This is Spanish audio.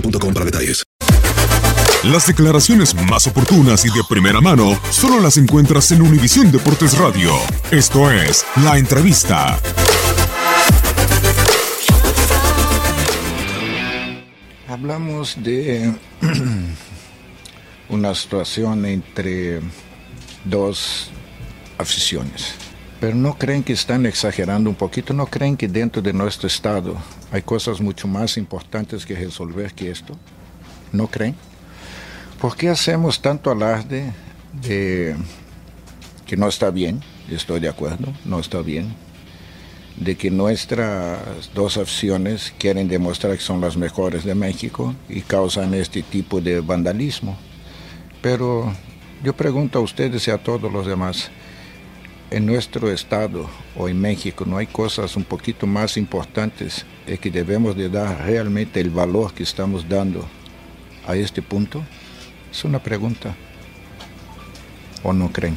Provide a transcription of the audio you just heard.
para detalles. Las declaraciones más oportunas y de primera mano solo las encuentras en Univisión Deportes Radio. Esto es La Entrevista. Hablamos de una situación entre dos aficiones. Pero no creen que están exagerando un poquito, no creen que dentro de nuestro estado hay cosas mucho más importantes que resolver que esto. ¿No creen? ¿Por qué hacemos tanto alarde de que no está bien? Estoy de acuerdo, no está bien. De que nuestras dos aficiones quieren demostrar que son las mejores de México y causan este tipo de vandalismo. Pero yo pregunto a ustedes y a todos los demás, en nuestro estado o en México no hay cosas un poquito más importantes y que debemos de dar realmente el valor que estamos dando a este punto? Es una pregunta. ¿O no creen?